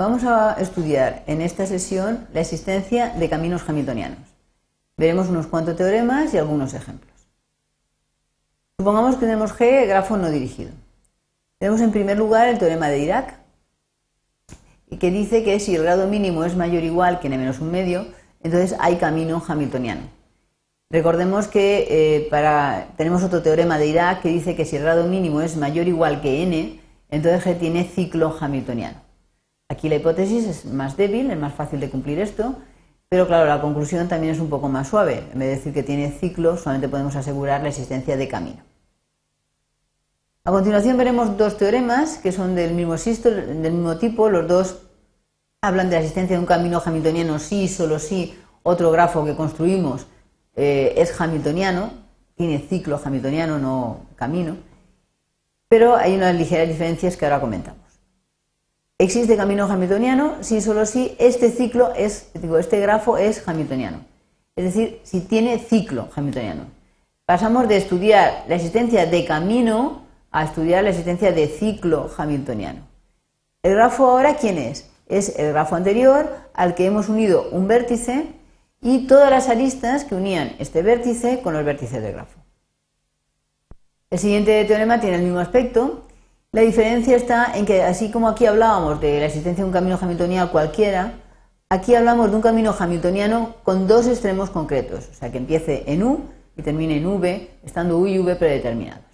Vamos a estudiar en esta sesión la existencia de caminos hamiltonianos. Veremos unos cuantos teoremas y algunos ejemplos. Supongamos que tenemos G, grafo no dirigido. Tenemos en primer lugar el teorema de Dirac, que dice que si el grado mínimo es mayor o igual que n menos un medio, entonces hay camino hamiltoniano. Recordemos que eh, tenemos otro teorema de Dirac que dice que si el grado mínimo es mayor o igual que n, entonces G tiene ciclo hamiltoniano. Aquí la hipótesis es más débil, es más fácil de cumplir esto, pero claro, la conclusión también es un poco más suave. En vez de decir que tiene ciclo, solamente podemos asegurar la existencia de camino. A continuación veremos dos teoremas que son del mismo, tipo. Los dos hablan de la existencia de un camino hamiltoniano sí, solo sí, otro grafo que construimos eh, es hamiltoniano, tiene ciclo hamiltoniano, no camino. Pero hay unas ligeras diferencias que ahora comentamos. ¿Existe camino hamiltoniano? Sí, solo si este ciclo es, digo, este grafo es hamiltoniano. Es decir, si tiene ciclo hamiltoniano. Pasamos de estudiar la existencia de camino a estudiar la existencia de ciclo hamiltoniano. ¿El grafo ahora quién es? Es el grafo anterior al que hemos unido un vértice y todas las aristas que unían este vértice con los vértices del grafo. El siguiente teorema tiene el mismo aspecto la diferencia está en que, así como aquí hablábamos de la existencia de un camino hamiltoniano cualquiera, aquí hablamos de un camino hamiltoniano con dos extremos concretos, o sea, que empiece en U y termine en V, estando U y V predeterminados.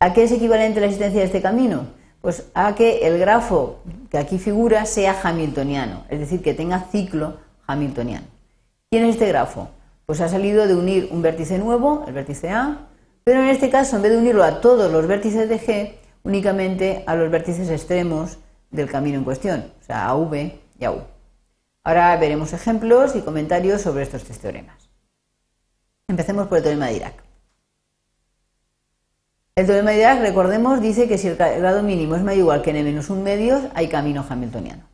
¿A qué es equivalente la existencia de este camino? Pues a que el grafo que aquí figura sea hamiltoniano, es decir, que tenga ciclo hamiltoniano. ¿Quién es este grafo? Pues ha salido de unir un vértice nuevo, el vértice A, pero en este caso, en vez de unirlo a todos los vértices de G, únicamente a los vértices extremos del camino en cuestión, o sea, a V y a U. Ahora veremos ejemplos y comentarios sobre estos tres teoremas. Empecemos por el teorema de Dirac. El teorema de Dirac, recordemos, dice que si el grado mínimo es mayor igual que n menos un medio, hay camino hamiltoniano.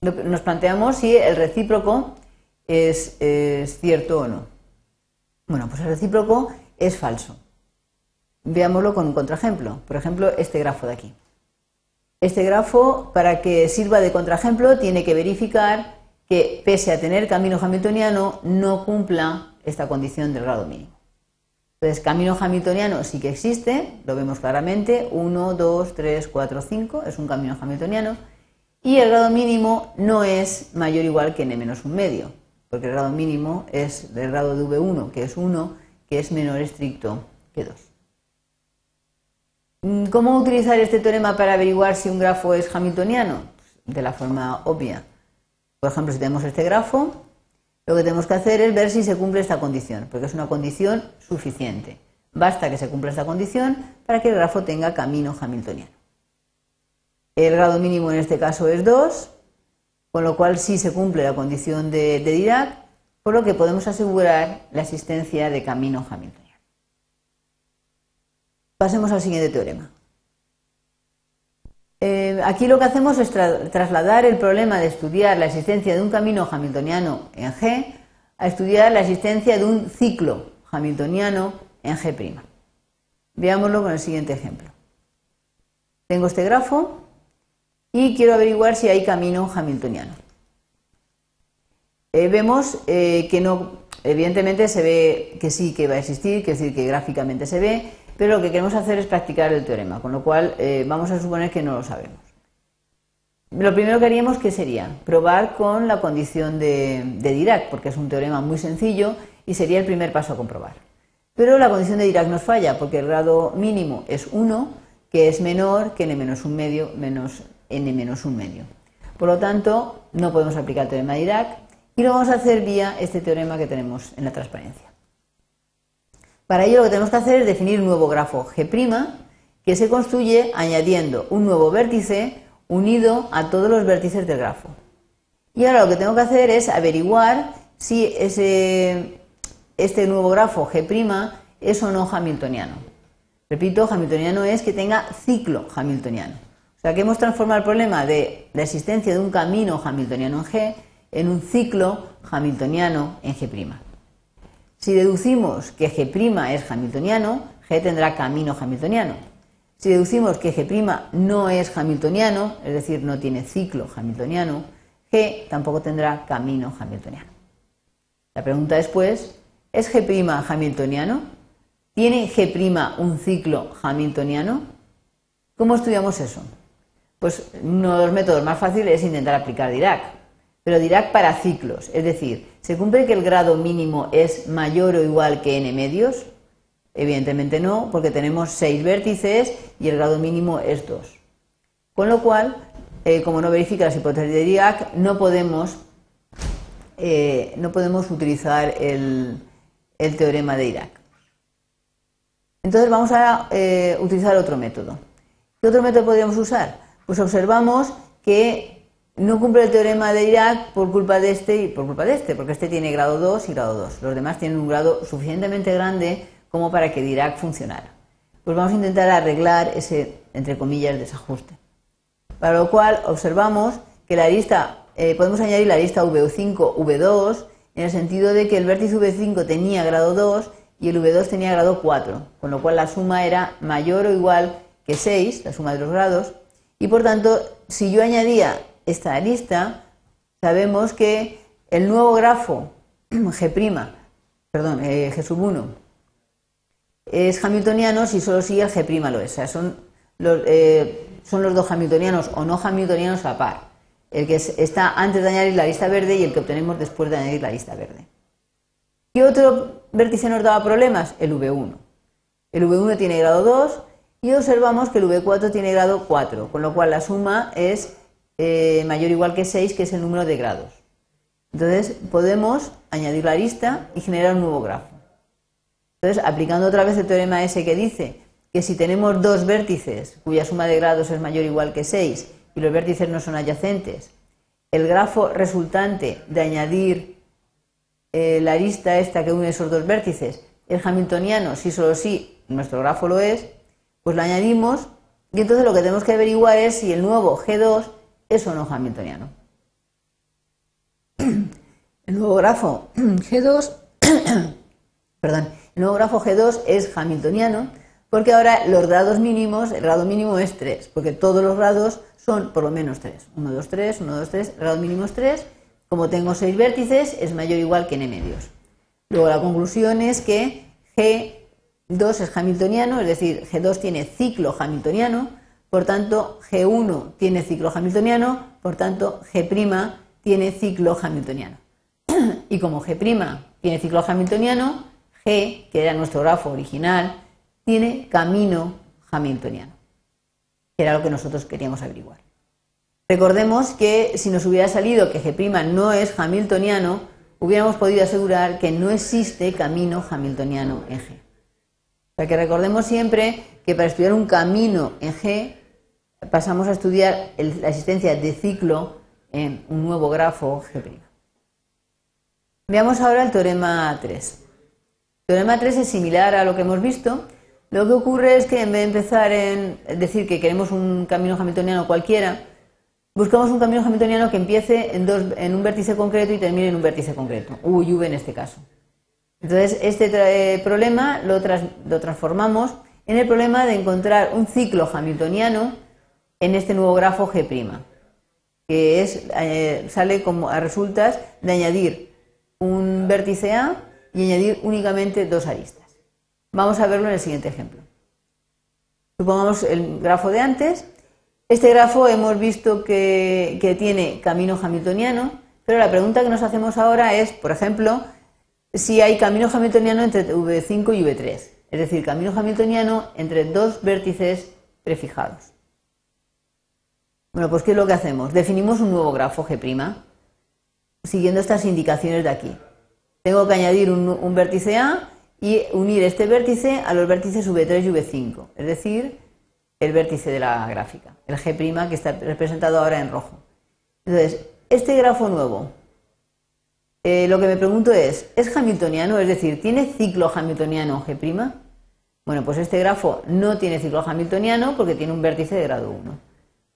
Nos planteamos si el recíproco es, es cierto o no. Bueno, pues el recíproco es falso. Veámoslo con un contraejemplo. Por ejemplo, este grafo de aquí. Este grafo, para que sirva de contraejemplo, tiene que verificar que, pese a tener camino hamiltoniano, no cumpla esta condición del grado mínimo. Entonces, camino hamiltoniano sí que existe, lo vemos claramente, 1, 2, 3, 4, 5, es un camino hamiltoniano, y el grado mínimo no es mayor o igual que n menos un medio, porque el grado mínimo es del grado de V1, que es 1, que es menor estricto que 2. Mm, ¿Cómo utilizar este teorema para averiguar si un grafo es hamiltoniano? De la forma obvia. Por ejemplo, si tenemos este grafo, lo que tenemos que hacer es ver si se cumple esta condición, porque es una condición suficiente. Basta que se cumpla esta condición para que el grafo tenga camino hamiltoniano. El grado mínimo en este caso es 2, con lo cual sí se cumple la condición de, de Dirac por lo que podemos asegurar la existencia de camino hamiltoniano. Pasemos al siguiente teorema. Eh, aquí lo que hacemos es trasladar el problema de estudiar la existencia de un camino hamiltoniano en G a estudiar la existencia de un ciclo hamiltoniano en G'. Veámoslo con el siguiente ejemplo. Tengo este grafo y quiero averiguar si hay camino hamiltoniano. Eh, vemos eh, que no, evidentemente se ve que sí que va a existir, que es decir, que gráficamente se ve, pero lo que queremos hacer es practicar el teorema, con lo cual eh, vamos a suponer que no lo sabemos. Lo primero que haríamos que sería probar con la condición de, de Dirac, porque es un teorema muy sencillo y sería el primer paso a comprobar. Pero la condición de Dirac nos falla porque el grado mínimo es 1, que es menor que n menos un medio menos n menos un medio. Por lo tanto, no podemos aplicar el teorema de Dirac y lo vamos a hacer vía este teorema que tenemos en la transparencia. Para ello lo que tenemos que hacer es definir un nuevo grafo G' que se construye añadiendo un nuevo vértice unido a todos los vértices del grafo. Y ahora lo que tengo que hacer es averiguar si ese, este nuevo grafo G' es o no hamiltoniano. Repito, hamiltoniano es que tenga ciclo hamiltoniano. O sea que hemos transformado el problema de la existencia de un camino hamiltoniano en G en un ciclo hamiltoniano en G'. Si deducimos que G' es hamiltoniano, G tendrá camino hamiltoniano. Si deducimos que G' no es hamiltoniano, es decir, no tiene ciclo hamiltoniano, G tampoco tendrá camino hamiltoniano. La pregunta después, ¿es G' hamiltoniano? ¿Tiene G' un ciclo hamiltoniano? ¿Cómo estudiamos eso? Pues uno de los métodos más fáciles es intentar aplicar Dirac, pero Dirac para ciclos, es decir, ¿se cumple que el grado mínimo es mayor o igual que n medios? Evidentemente no, porque tenemos seis vértices y el grado mínimo es 2. Con lo cual, eh, como no verifica las hipótesis de Dirac, no podemos, eh, no podemos utilizar el, teorema de Dirac. Entonces vamos a eh, utilizar otro método. ¿Qué otro método podríamos usar? Pues observamos que no cumple el teorema de Dirac por culpa de este y por culpa de este, porque este tiene grado 2 y grado 2. Los demás tienen un grado suficientemente grande como para que Dirac funcionara. Pues vamos a intentar arreglar ese, entre comillas, desajuste. Para lo cual observamos que la lista, eh, podemos añadir la lista V5, V2, en el sentido de que el vértice V5 tenía grado 2 y el V2 tenía grado 4, con lo cual la suma era mayor o igual que 6, la suma de los grados, y por tanto, si yo añadía esta lista, sabemos que el nuevo grafo G', perdón, eh, G 1, es hamiltoniano si solo sigue el G' lo es. O sea, son los, eh, son los dos hamiltonianos o no hamiltonianos a par. El que está antes de añadir la lista verde y el que obtenemos después de añadir la lista verde. ¿Qué otro vértice nos daba problemas? El V1. El V1 tiene grado 2 y observamos que el V4 tiene grado 4, con lo cual la suma es eh, mayor o igual que 6, que es el número de grados. Entonces podemos añadir la lista y generar un nuevo grafo. Entonces, aplicando otra vez el teorema ese que dice que si tenemos dos vértices cuya suma de grados es mayor o igual que 6 y los vértices no son adyacentes, el grafo resultante de añadir eh, la lista esta que une esos dos vértices es hamiltoniano, si solo sí nuestro grafo lo es, pues lo añadimos y entonces lo que tenemos que averiguar es si el nuevo G2 es o no hamiltoniano. El nuevo grafo G2, perdón, el nuevo grafo G2 es hamiltoniano porque ahora los grados mínimos, el grado mínimo es 3, porque todos los grados son por lo menos 3. 1, 2, 3, 1, 2, 3, el grado mínimo es 3. Como tengo 6 vértices, es mayor o igual que n medios. Luego la conclusión es que G2 es hamiltoniano, es decir, G2 tiene ciclo hamiltoniano, por tanto G1 tiene ciclo hamiltoniano, por tanto G' tiene ciclo hamiltoniano. y como G' tiene ciclo hamiltoniano, G, que era nuestro grafo original, tiene camino hamiltoniano, que era lo que nosotros queríamos averiguar. Recordemos que si nos hubiera salido que G' no es hamiltoniano, hubiéramos podido asegurar que no existe camino hamiltoniano en G. O sea que recordemos siempre que para estudiar un camino en G pasamos a estudiar la existencia de ciclo en un nuevo grafo G'. Veamos ahora el teorema 3. El teorema 3 es similar a lo que hemos visto. Lo que ocurre es que en vez de empezar en decir que queremos un camino hamiltoniano cualquiera, buscamos un camino hamiltoniano que empiece en, dos, en un vértice concreto y termine en un vértice concreto, U y V en este caso. Entonces, este problema lo, lo transformamos en el problema de encontrar un ciclo hamiltoniano en este nuevo grafo G', que es, eh, sale como a resultas de añadir un vértice A y añadir únicamente dos aristas. Vamos a verlo en el siguiente ejemplo. Supongamos el grafo de antes. Este grafo hemos visto que, tiene camino hamiltoniano, pero la pregunta que nos hacemos ahora es, por ejemplo, si hay camino hamiltoniano entre V5 y V3, es decir, camino hamiltoniano entre dos vértices prefijados. Bueno, pues ¿qué es lo que hacemos? Definimos un nuevo grafo G' siguiendo estas indicaciones de aquí. Tengo que añadir un, vértice A y unir este vértice a los vértices V3 y V5, es decir, el vértice de la gráfica, el G' que está representado ahora en rojo. Entonces, este grafo nuevo, eh, lo que me pregunto es, ¿es hamiltoniano? Es decir, ¿tiene ciclo hamiltoniano G'? Bueno, pues este grafo no tiene ciclo hamiltoniano porque tiene un vértice de grado 1.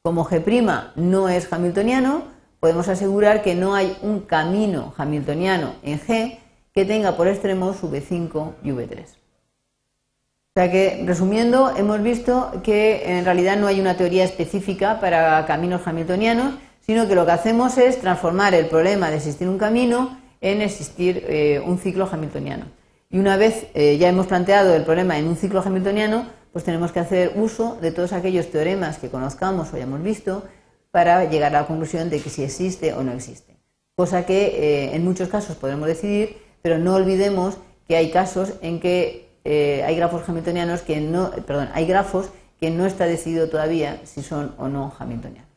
Como G' no es hamiltoniano, podemos asegurar que no hay un camino hamiltoniano en G que tenga por extremos V5 y V3. O sea que, resumiendo, hemos visto que en realidad no hay una teoría específica para caminos hamiltonianos, sino que lo que hacemos es transformar el problema de existir un camino en existir eh, un ciclo hamiltoniano. Y una vez eh, ya hemos planteado el problema en un ciclo hamiltoniano, pues tenemos que hacer uso de todos aquellos teoremas que conozcamos o hayamos visto para llegar a la conclusión de que si existe o no existe. Cosa que eh, en muchos casos podremos decidir, pero no olvidemos que hay casos en que eh, hay grafos hamiltonianos que no, perdón, hay grafos que no está decidido todavía si son o no hamiltonianos.